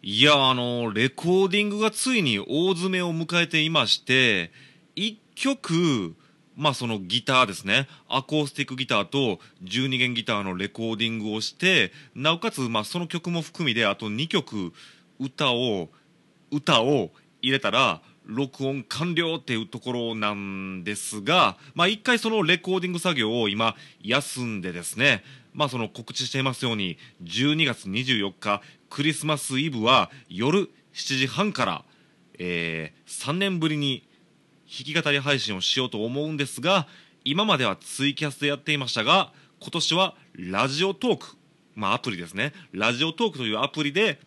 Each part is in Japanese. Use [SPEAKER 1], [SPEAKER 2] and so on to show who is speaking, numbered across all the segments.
[SPEAKER 1] いや、あの、レコーディングがついに大詰めを迎えていまして、一曲、まあそのギターですね、アコースティックギターと12弦ギターのレコーディングをして、なおかつ、まあその曲も含みで、あと2曲歌を、歌を入れたら、録音完了っていうところなんですが、まあ一回そのレコーディング作業を今休んでですね、まあその告知していますように、12月24日クリスマスイブは夜7時半から、えー、3年ぶりに弾き語り配信をしようと思うんですが今まではツイキャスでやっていましたが今年はラジオトークまあアプリですね。ラジオトークというアプリで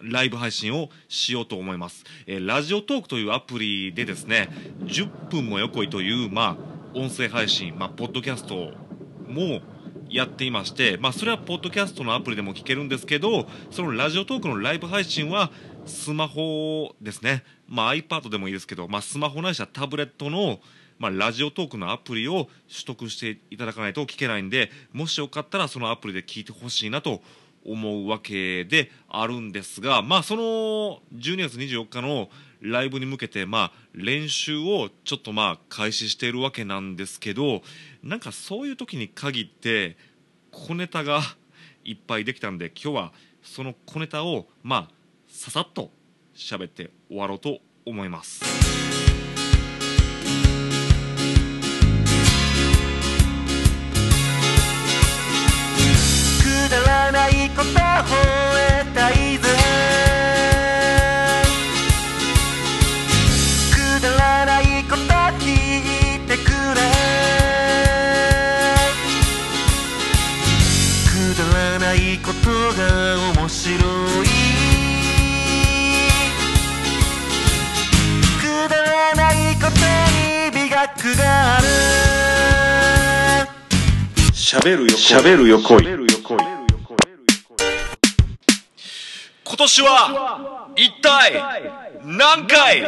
[SPEAKER 1] ライブ配信をしようと思います、えー、ラジオトークというアプリでですね10分も横井というまあ音声配信まあポッドキャストもやっていまして、まあ、それはポッドキャストのアプリでも聞けるんですけどそのラジオトークのライブ配信はスマホですね、まあ、iPad でもいいですけど、まあ、スマホないしはタブレットの、まあ、ラジオトークのアプリを取得していただかないと聞けないんでもしよかったらそのアプリで聞いてほしいなと思うわけであるんですが、まあ、その12月24日のライブに向けて、まあ、練習をちょっとまあ開始しているわけなんですけどなんかそういう時に限って小ネタがいっぱいできたんで今日はその小ネタをまあささっと喋って終わろうと思います。くだらないこと吠えたい喋るよしゃべるよこい。今年は一体何回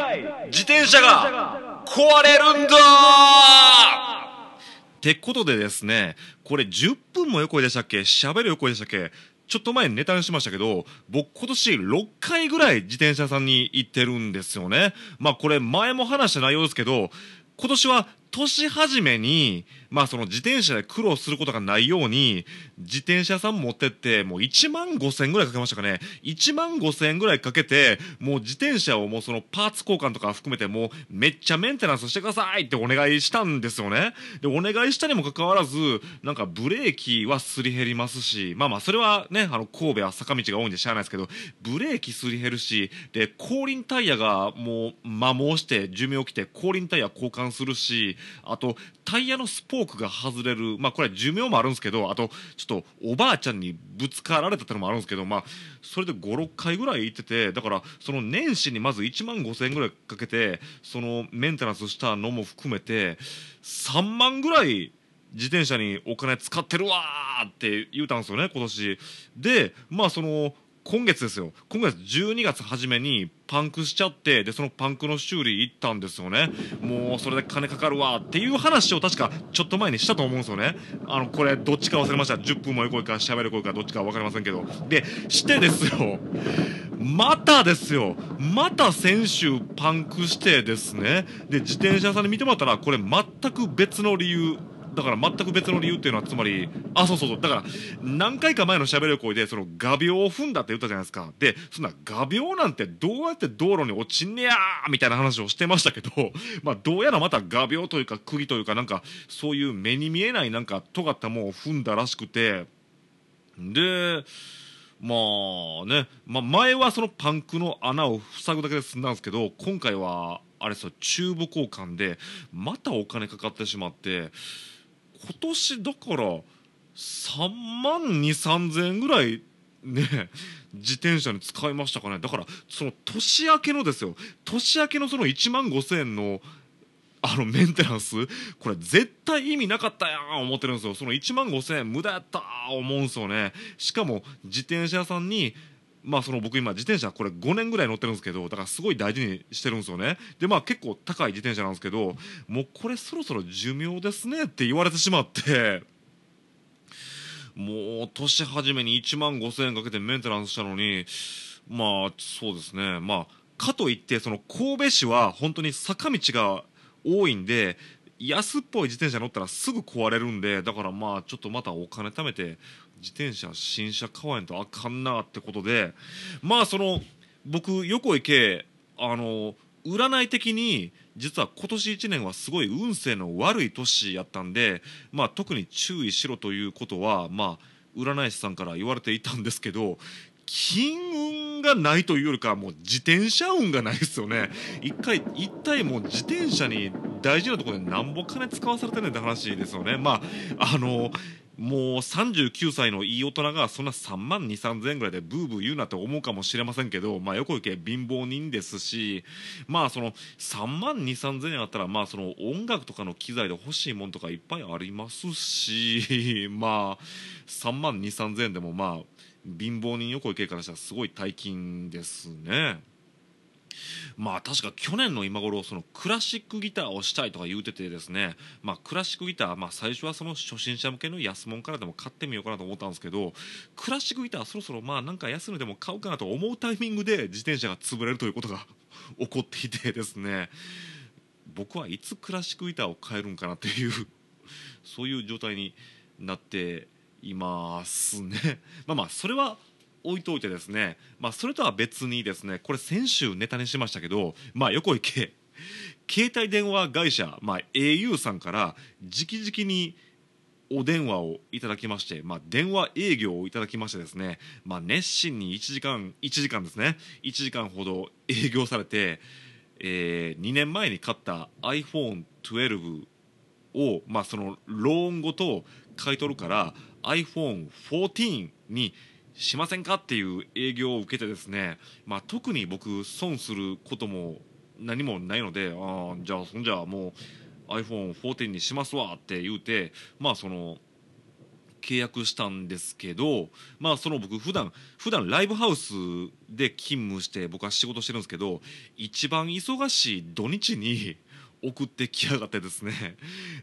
[SPEAKER 1] 自転車が壊れるんだ？ってことでですね、これ10分も横でしたっけ？喋る横でしたっけ？ちょっと前にネタにしましたけど、僕今年6回ぐらい自転車さんに行ってるんですよね。まあこれ前も話した内容ですけど、今年は年始めに、まあその自転車で苦労することがないように、自転車さん持ってって、もう1万5千円ぐらいかけましたかね。1万5千円ぐらいかけて、もう自転車をもうそのパーツ交換とか含めてもうめっちゃメンテナンスしてくださいってお願いしたんですよね。で、お願いしたにもかかわらず、なんかブレーキはすり減りますし、まあまあそれはね、あの神戸は坂道が多いんで知らないですけど、ブレーキすり減るし、で、後輪タイヤがもう摩耗して寿命来て後輪タイヤ交換するし、あとタイヤのスポークが外れるまあこれは寿命もあるんですけどあとちょっとおばあちゃんにぶつかられたってのもあるんですけどまあそれで56回ぐらい行っててだからその年始にまず1万5000円ぐらいかけてそのメンテナンスしたのも含めて3万ぐらい自転車にお金使ってるわーって言うたんですよね今年。でまあその今月ですよ。今月12月初めにパンクしちゃってでそのパンクの修理行ったんですよね。もうそれで金かかるわっていう話を確かちょっと前にしたと思うんですよね。あのこれどっちか忘れました。10分も横いか喋る声かどっちか分かりませんけど。でしてですよ。またですよ。また先週パンクしてですね。で自転車屋さんに見てもらったらこれ全く別の理由だから全く別の理由っていうのはつまりあそうそうそう。だから何回か前の喋る声でその画鋲を踏んだって言ったじゃないですか。でそんな画鋲なんてどうやって道路に落ちんねやーみたいな話をしてましたけど まあどうやらまた画鋲というか釘というかなんかそういう目に見えないなんか尖ったものを踏んだらしくて。でまあね、まあ、前はそのパンクの穴を塞ぐだけで済んだんですけど今回はあれさチューブ交換でまたお金かかってしまって今年だから3万2 3 0 0円ぐらいね自転車に使いましたかね。だからその年明けのですよ。年明けのその1万5000円のあのメンテナンスこれ絶対意味なかったやん思ってるんですよ。その1万5000円無駄やった思うんですよね。しかも自転車屋さんにまあその僕今自転車これ5年ぐらい乗ってるんですけどだからすごい大事にしてるんですよね。でまあ結構高い自転車なんですけどもうこれそろそろ寿命ですねって言われてしまって もう年始めに1万5000円かけてメンテナンスしたのにまあそうですね。まあかといってその神戸市は本当に坂道が多いんで安っぽい自転車乗ったらすぐ壊れるんでだからまあちょっとまたお金貯めて自転車新車買わへんとあかんなってことでまあその僕横井圭あの占い的に実は今年1年はすごい運勢の悪い年やったんで、まあ、特に注意しろということは、まあ、占い師さんから言われていたんですけど金運がないというよりかもう自転車運がないですよね。一回一体もう自転車に大事なところでなんぼ金使わされてるんって話ですよね。まああのもう39歳のいい大人がそんな3万2 3 0 0 0円ぐらいでブーブー言うなって思うかもしれませんけど、まあ、横行け貧乏人ですし、まあ、その3万2 3 0 0 0円あったら、まあ、その音楽とかの機材で欲しいもんとかいっぱいありますし、まあ、3万2 3 0 0 0円でも、まあ、貧乏人横行けからしたらすごい大金ですね。まあ確か去年の今頃そのクラシックギターをしたいとか言うててですねまあクラシックギターまあ最初はその初心者向けの安物からでも買ってみようかなと思ったんですけどクラシックギターそろそろまあなんか安値でも買うかなと思うタイミングで自転車が潰れるということが 起こっていてですね僕はいつクラシックギターを買えるんかなっていうそういう状態になっていますね。まあまあそれは置いといてですね、まあ、それとは別にですねこれ先週ネタにしましたけど、まあ、横行け携帯電話会社、まあ、au さんから直々にお電話をいただきまして、まあ、電話営業をいただきましてですね、まあ、熱心に1時間1時間ですね1時間ほど営業されて、えー、2年前に買った iPhone12 を、まあ、そのローンごと買い取るから iPhone14 にしませんかっていう営業を受けてですね、まあ、特に僕損することも何もないのであじゃあそんじゃもう iPhone14 にしますわって言うてまあその契約したんですけどまあその僕普段普段ライブハウスで勤務して僕は仕事してるんですけど一番忙しい土日に 送ってきやがってですね。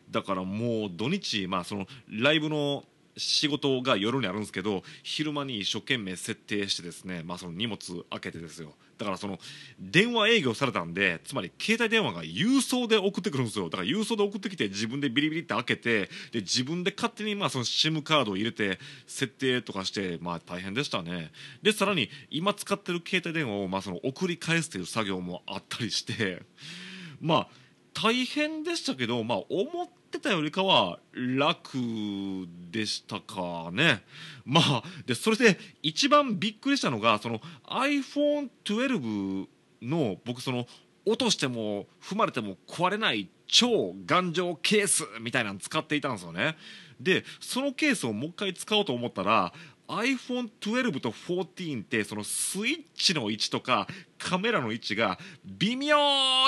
[SPEAKER 1] だからもう土日まあそのライブの仕事が夜にあるんですけど昼間に一生懸命設定してですね、まあ、その荷物開けてですよ。だからその電話営業されたんでつまり携帯電話が郵送で送ってくるんですよ。だから郵送で送ってきて自分でビリビリって開けてで自分で勝手にまあその SIM カードを入れて設定とかしてまあ大変でしたね。でさらに今使ってる携帯電話をまあその送り返すという作業もあったりしてまあ大変でしたけどまあ思ってってたよりかは楽でしたかね。まあでそれで一番びっくりしたのがその iPhone12 の僕その落としても踏まれても壊れない超頑丈ケースみたいなの使っていたんですよね。でそのケースをもう一回使おうと思ったら iPhone12 と14ってそのスイッチの位置とかカメラの位置が微妙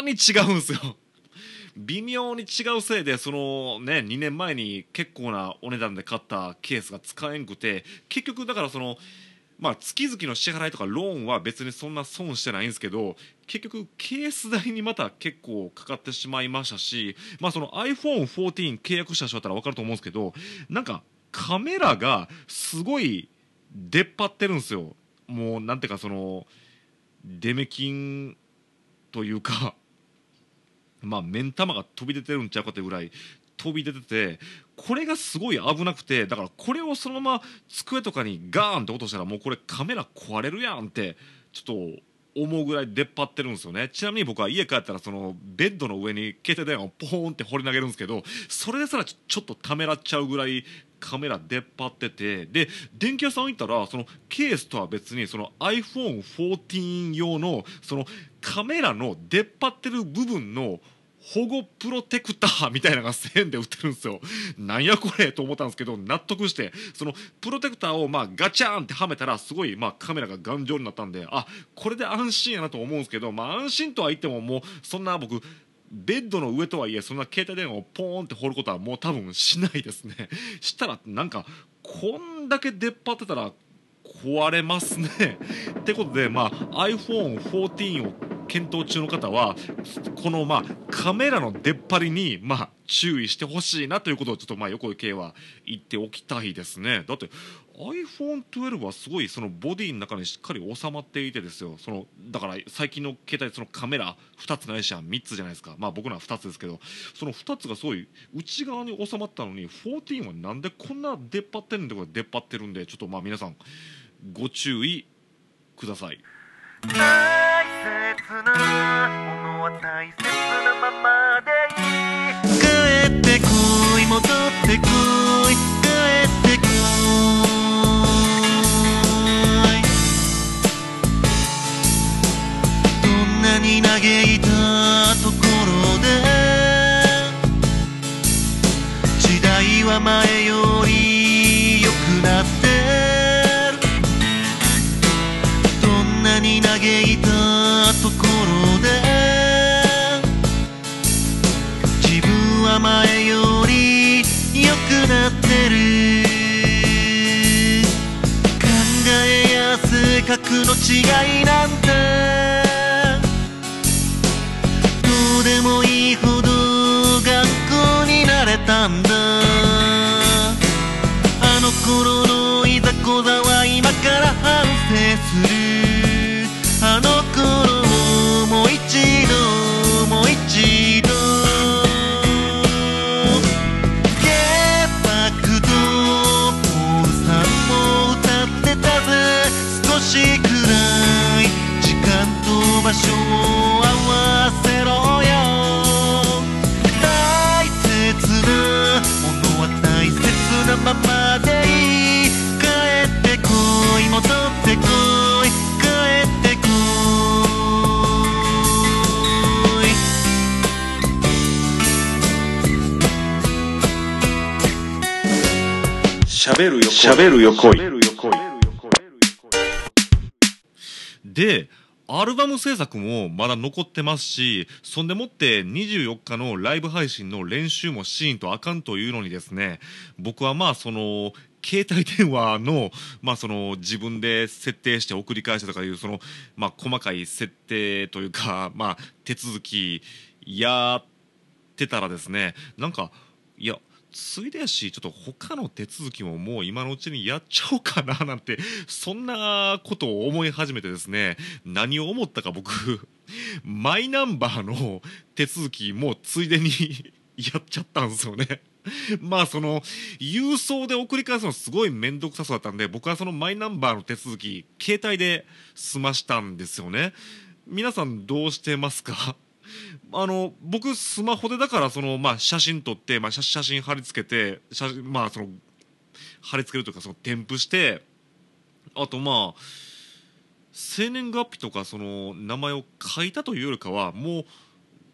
[SPEAKER 1] に違うんですよ。微妙に違うせいでそのね2年前に結構なお値段で買ったケースが使えんくて結局だからそのまあ月々の支払いとかローンは別にそんな損してないんですけど結局ケース代にまた結構かかってしまいましたしまあその iPhone14 契約した人だったら分かると思うんですけどなんかカメラがすごい出っ張ってるんですよ。もうなんていうかそのデメキンというかまあ目ん玉が飛び出てるんちゃうかってぐらい飛び出ててこれがすごい危なくてだからこれをそのまま机とかにガーンって落としたらもうこれカメラ壊れるやんってちょっと思うぐらい出っ張ってるんですよね。ちなみに僕は家帰ったらそのベッドの上に携帯電話をポーンって放り投げるんですけどそれですらちょっとためらっちゃうぐらいカメラ出っ張っててで電気屋さん行ったらそのケースとは別にその iPhone14 用のそのカメラの出っ張ってる部分の保護プロテクターみたいなのが1000円で売ってるんですよ。なんやこれと思ったんですけど、納得して、そのプロテクターをまあガチャーンってはめたら、すごいまあカメラが頑丈になったんで、あ、これで安心やなと思うんですけど、まあ安心とは言ってももう、そんな僕、ベッドの上とはいえ、そんな携帯電話をポーンって放ることはもう多分しないですね。したら、なんか、こんだけ出っ張ってたら、壊れますね。ってことで、まあ、iPhone14 を検討中の方はこのまあカメラの出っ張りにまあ注意してほしいなということをちょっとまあ横井圭は言っておきたいですね。だって iPhone12 はすごいそのボディの中にしっかり収まっていてですよ。そのだから最近の携帯そのカメラ2つないしは3つじゃないですか。まあ僕のは2つですけどその2つがすごい内側に収まったのに14はなんでこんな出っ張ってるんでこれ出っ張ってるんでちょっとまあ皆さんご注意ください。
[SPEAKER 2] 切なものは大切なままでいい。帰ってこい戻ってこい帰ってこい。どんなに嘆いた格の違いなんて。どうでもいいほど学校になれたんだ。あの頃のいざこざは今から反省する。
[SPEAKER 3] 喋るよ喋るよ恋。
[SPEAKER 1] でアルバム制作もまだ残ってますしそんでもって24日のライブ配信の練習もシーンとあかんというのにですね僕はまあその携帯電話の,、まあその自分で設定して送り返したとかいうその、まあ、細かい設定というか、まあ、手続きやってたらですねなんかいやついでやしちょっと他の手続きももう今のうちにやっちゃおうかななんてそんなことを思い始めてですね何を思ったか僕 マイナンバーの手続きもうついでにやっちゃったんですよね。まあその郵送で送り返すのすごい面倒くさそうだったんで僕はそのマイナンバーの手続き携帯で済ましたんですよね皆さんどうしてますか？あの僕スマホでだからその、まあ、写真撮って、まあ、写写真貼り付けて写真まあその貼り付けるというかその添付してあとまあ生年月日とかその名前を書いたというよりかはもう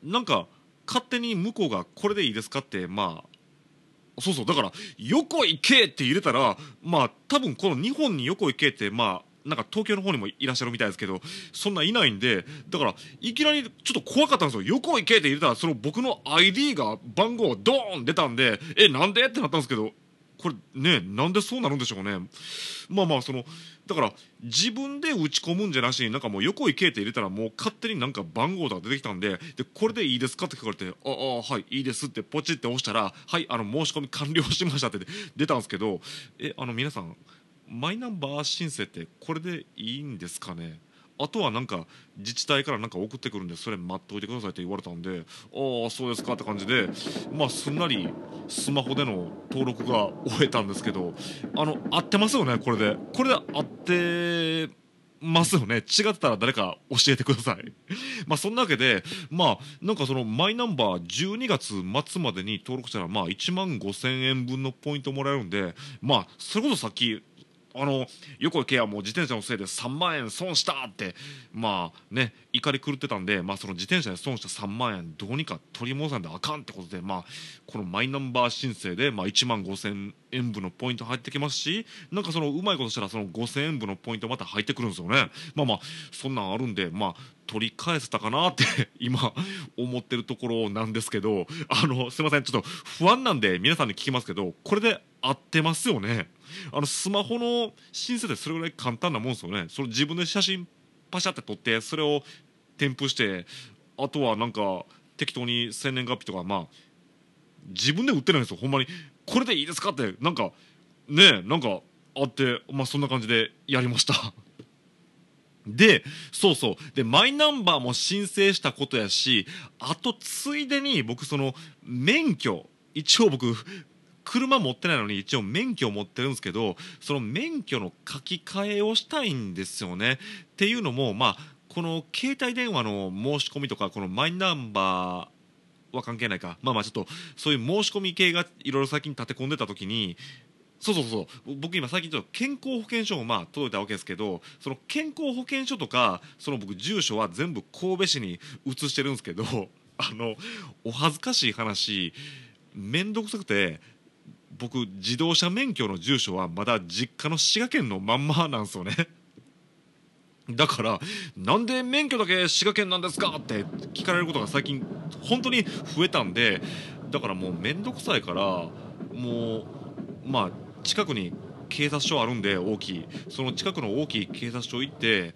[SPEAKER 1] なんか勝手に向こうがこれでいいですかってまあそうそうだから「横行け!」って入れたらまあ多分この日本に横行けってまあなんか東京の方にもいらっしゃるみたいですけどそんないないんでだからいきなりちょっと怖かったんですよ。横行けって入れたらその僕の ID が番号ドーン出たんでえなんで？ってなったんですけどこれねなんでそうなるんでしょうね。まあまあそのだから自分で打ち込むんじゃなしになんかもう横行けって入れたらもう勝手になんか番号とか出てきたんででこれでいいですかって聞かれて「ああはいいいです」ってポチって押したら「はいあの申し込み完了しました」って出たんですけどえあの皆さんマイナンバー申請ってこれでいいんですかね？あとはなんか自治体からなんか送ってくるんでそれ待っておいてくださいって言われたんでああそうですかって感じでまあすんなりスマホでの登録が終えたんですけどあの合ってますよね？これで。これで合ってますよね？違ってたら誰か教えてください。まあそんなわけでまあなんかそのマイナンバー12月末までに登録したらまあ1万5000円分のポイントもらえるんでまあそれこそさっきあの横行けはもう自転車のせいで3万円損したってまあね怒り狂ってたんで、まあ、その自転車で損した3万円どうにか取り戻さんであかんってことで、まあ、このマイナンバー申請で、まあ、1万5000円分のポイント入ってきますしなんかそのうまいことしたらその5000円分のポイントまた入ってくるんですよね。まあまあそんなんあるんでまあ取り返せたかなって 今思ってるところなんですけどあのすいませんちょっと不安なんで皆さんに聞きますけどこれで合ってますよね？あのスマホの申請ってそれぐらい簡単なもんですよね。それ自分で写真パシャって撮ってそれを添付してあとはなんか適当に生年月日とかまあ自分で売ってないんですよ。ほんまにこれでいいですかってなんかねえなんかあってまあそんな感じでやりました。でそうそう。でマイナンバーも申請したことやしあとついでに僕その免許一応僕車持ってないのに一応免許を持ってるんですけどその免許の書き換えをしたいんですよね。っていうのもまあこの携帯電話の申し込みとかこのマイナンバーは関係ないか。まあまあちょっとそういう申し込み系がいろいろ最近立て込んでた時にそうそうそう。僕今最近ちょっと健康保険証もまあ届いたわけですけどその健康保険証とかその僕住所は全部神戸市に移してるんですけどあのお恥ずかしい話面倒くさくて僕自動車免許の住所はまだ実家の滋賀県のまんまなんですよね。だからなんで免許だけ滋賀県なんですかって聞かれることが最近本当に増えたんでだからもう面倒くさいからもうまあ近くに警察署あるんで大きいその近くの大きい警察署行って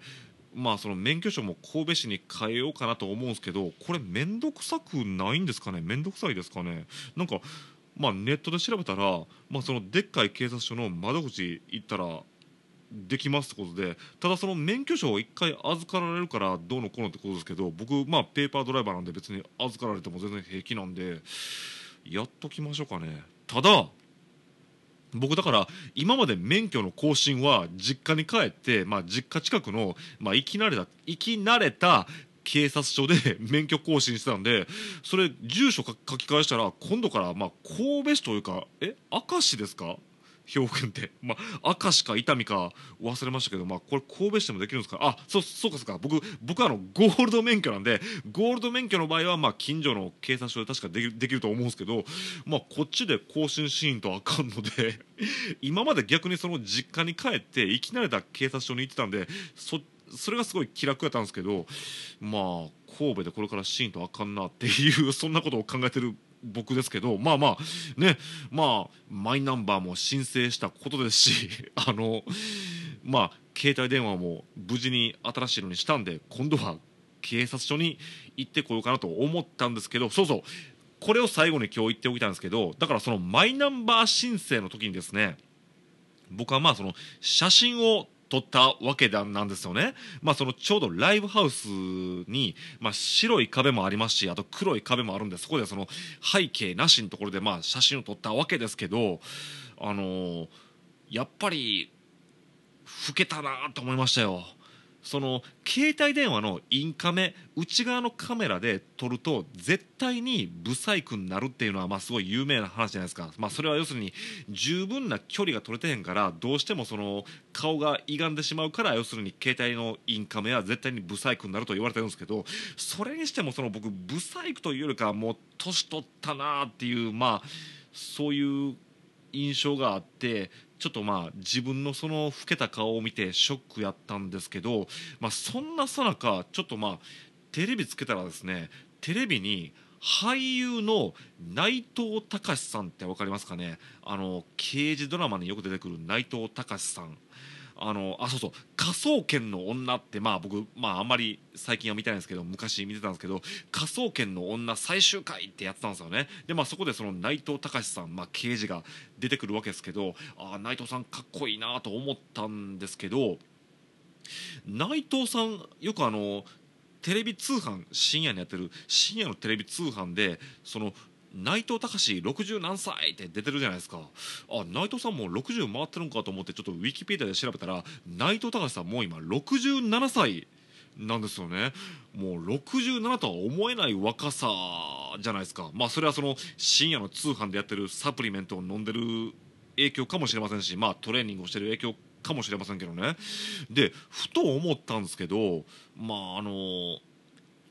[SPEAKER 1] まあその免許証も神戸市に変えようかなと思うんですけどこれ面倒くさくないんですかね？面倒くさいですかね？なんかまあネットで調べたら、まあ、そのでっかい警察署の窓口行ったらできますってことでただその免許証を1回預かられるからどうのこうのってことですけど僕まあペーパードライバーなんで別に預かられても全然平気なんでやっときましょうかね。ただ僕だから今まで免許の更新は実家に帰って、まあ、実家近くの、まあ、生き慣れた生き慣れた警察署で 免許更新してたんでそれ住所書き換えしたら今度からまあ神戸市というかえ明石ですか？兵庫県って、まあ、明石か伊丹か忘れましたけど、まあ、これ神戸市でもできるんですか？あそうそうかそうか。僕僕はあのゴールド免許なんでゴールド免許の場合はまあ近所の警察署で確かできるできると思うんですけど、まあ、こっちで更新しんとあかんので 今まで逆にその実家に帰って生き慣れた警察署に行ってたんでそっそれがすごい気楽やったんですけどまあ神戸でこれからシーンとあかんなっていう そんなことを考えてる僕ですけどまあまあねまあマイナンバーも申請したことですし あのまあ携帯電話も無事に新しいのにしたんで今度は警察署に行ってこようかなと思ったんですけどそうそうこれを最後に今日言っておきたんですけどだからそのマイナンバー申請の時にですね僕はまあその写真を撮ったわけなんですよね、まあ、そのちょうどライブハウスに、まあ、白い壁もありますしあと黒い壁もあるんでそこでその背景なしのところでまあ写真を撮ったわけですけど、あのーやっぱり老けたなと思いましたよ。その携帯電話のインカメ内側のカメラで撮ると絶対にブサイクになるっていうのはまあすごい有名な話じゃないですか、まあ、それは要するに十分な距離が取れてへんからどうしてもその顔が歪んでしまうから要するに携帯のインカメは絶対にブサイクになると言われてるんですけどそれにしてもその僕ブサイクというよりかはもう年取ったなっていうまあそういう印象があってちょっとまあ自分のその老けた顔を見てショックやったんですけど、まあ、そんなさなかちょっとまあテレビつけたらですねテレビに俳優の内藤隆さんって分かりますかね？あの刑事ドラマによく出てくる内藤隆さん。あのあそうそう「科捜研の女」ってまあ僕まああんまり最近は見てないんですけど昔見てたんですけど「科捜研の女最終回」ってやってたんですよね。でまあそこでその内藤隆さん、まあ、刑事が出てくるわけですけどあ内藤さんかっこいいなと思ったんですけど内藤さんよくあのテレビ通販深夜にやってる深夜のテレビ通販でその内藤隆60何歳って出てるじゃないですか。あ内藤さんも60回ってるんかと思ってちょっとウィキペディアで調べたら内藤隆さんもう今67歳なんですよね。もう67とは思えない若さじゃないですか。まあそれはその深夜の通販でやってるサプリメントを飲んでる影響かもしれませんしまあトレーニングをしてる影響かもしれませんけどね。でふと思ったんですけどまああの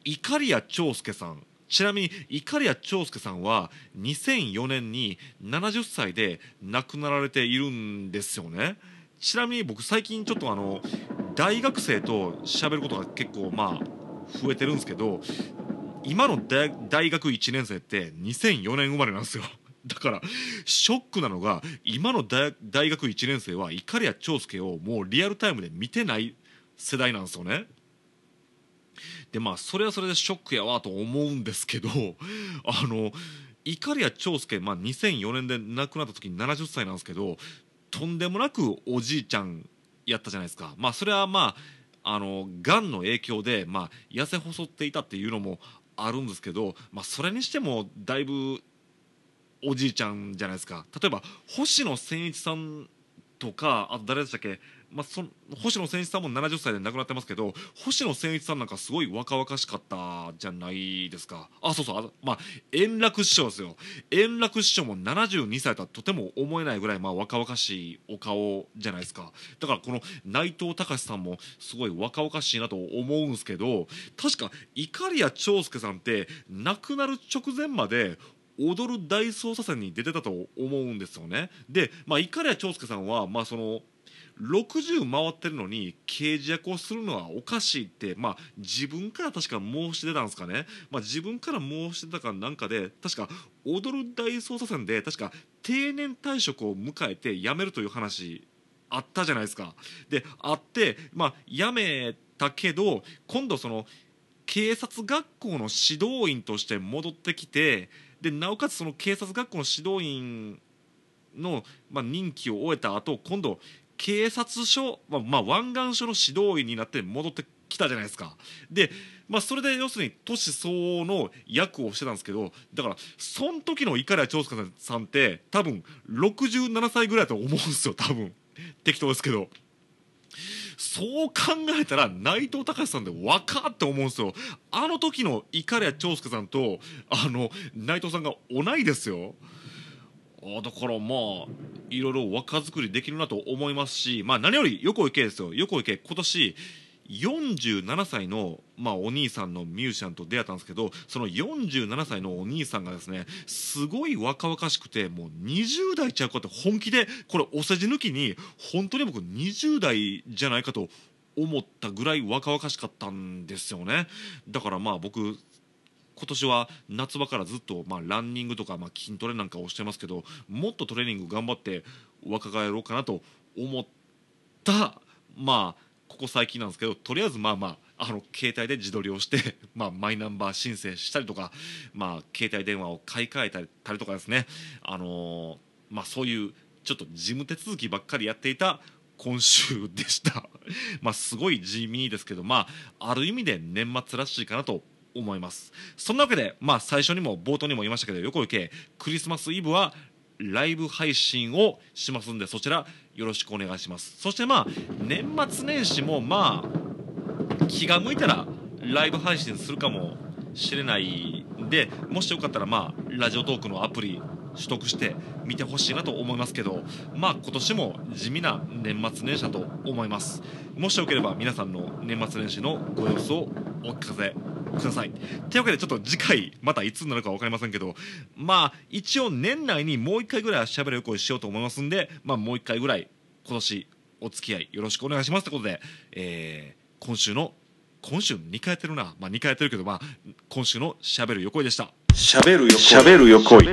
[SPEAKER 1] 碇谷長介さんちなみに碇谷長介さんは2004年に70歳で亡くなられているんですよね。ちなみに僕最近ちょっとあの大学生と喋ることが結構まあ増えてるんですけど今の大大学1年生って2004年生まれなんですよ。だからショックなのが今の大学1年生は碇谷長介をもうリアルタイムで見てない世代なんですよね。でまあそれはそれでショックやわと思うんですけど あの碇谷長介、まあ、2004年で亡くなった時に70歳なんですけどとんでもなくおじいちゃんやったじゃないですか。まあそれはまああのがんの影響で、まあ、痩せ細っていたっていうのもあるんですけど、まあ、それにしてもだいぶおじいちゃんじゃないですか。例えば星野千一さんとかあと誰でしたっけ、まあ、そ星野千一さんも70歳で亡くなってますけど星野千一さんなんかすごい若々しかったじゃないですか。あそうそうあまあ円楽師匠ですよ。円楽師匠も72歳とはとても思えないぐらいまあ若々しいお顔じゃないですか。だからこの内藤隆さんもすごい若々しいなと思うんですけど確か碇谷長介さんって亡くなる直前まで踊る大捜査線に出てたと思うんですよね。で、まあ、碇谷長介さんは、まあ、その60回ってるのに刑事役をするのはおかしいって、まあ、自分から確か申し出たんですかね、まあ、自分から申し出たかなんかで確か踊る大捜査線で確か定年退職を迎えて辞めるという話あったじゃないですか。であって、まあ、辞めたけど今度その警察学校の指導員として戻ってきてでなおかつその警察学校の指導員の、まあ、任期を終えた後今度警察署、まあまあ、湾岸署の指導員になって戻ってきたじゃないですか。で、まあ、それで要するに年相応の役をしてたんですけどだからその時の碇谷長介さんって多分67歳ぐらいだと思うんですよ多分適当ですけど。そう考えたら内藤隆さんで若って思うんですよあの時の碇谷長介さんとあの内藤さんが同いですよだからまあいろいろ若作りできるなと思いますし、まあ、何より横井圭ですよ。横井圭今年47歳の、まあ、お兄さんのミュージシャンと出会ったんですけどその47歳のお兄さんがですねすごい若々しくてもう20代ちゃうかって本気でこれお世辞抜きに本当に僕20代じゃないかと思ったぐらい若々しかったんですよね。だからまあ僕今年は夏場からずっと、まあ、ランニングとか、まあ、筋トレなんかをしてますけどもっとトレーニング頑張って若返ろうかなと思ったまあここ最近なんですけどとりあえずまあまああの携帯で自撮りをして、まあ、マイナンバー申請したりとか、まあ、携帯電話を買い替えたりとかですね、あのーまあ、そういうちょっと事務手続きばっかりやっていた今週でした。まあすごい地味ですけどまあある意味で年末らしいかなと思います。そんなわけでまあ最初にも冒頭にも言いましたけど横行けクリスマスイブはライブ配信をしますんでそちらよろしくお願いします。そしてまあ年末年始もまあ気が向いたらライブ配信するかもしれないんでもしよかったらまあラジオトークのアプリ取得して見てほしいなと思いますけどまあ今年も地味な年末年始だと思います。もしよければ皆さんの年末年始のご様子をお聞かせください。というわけでちょっと次回またいつになるか分かりませんけどまあ一応年内にもう一回ぐらいしゃべる声しようと思いますんでまあもう一回ぐらい今年お付き合いよろしくお願いしますということで、えー今週の今週2回やってるな。まあ2回やってるけどまあ今週のしゃべる横井でした。
[SPEAKER 3] しゃべるよしゃべるよこい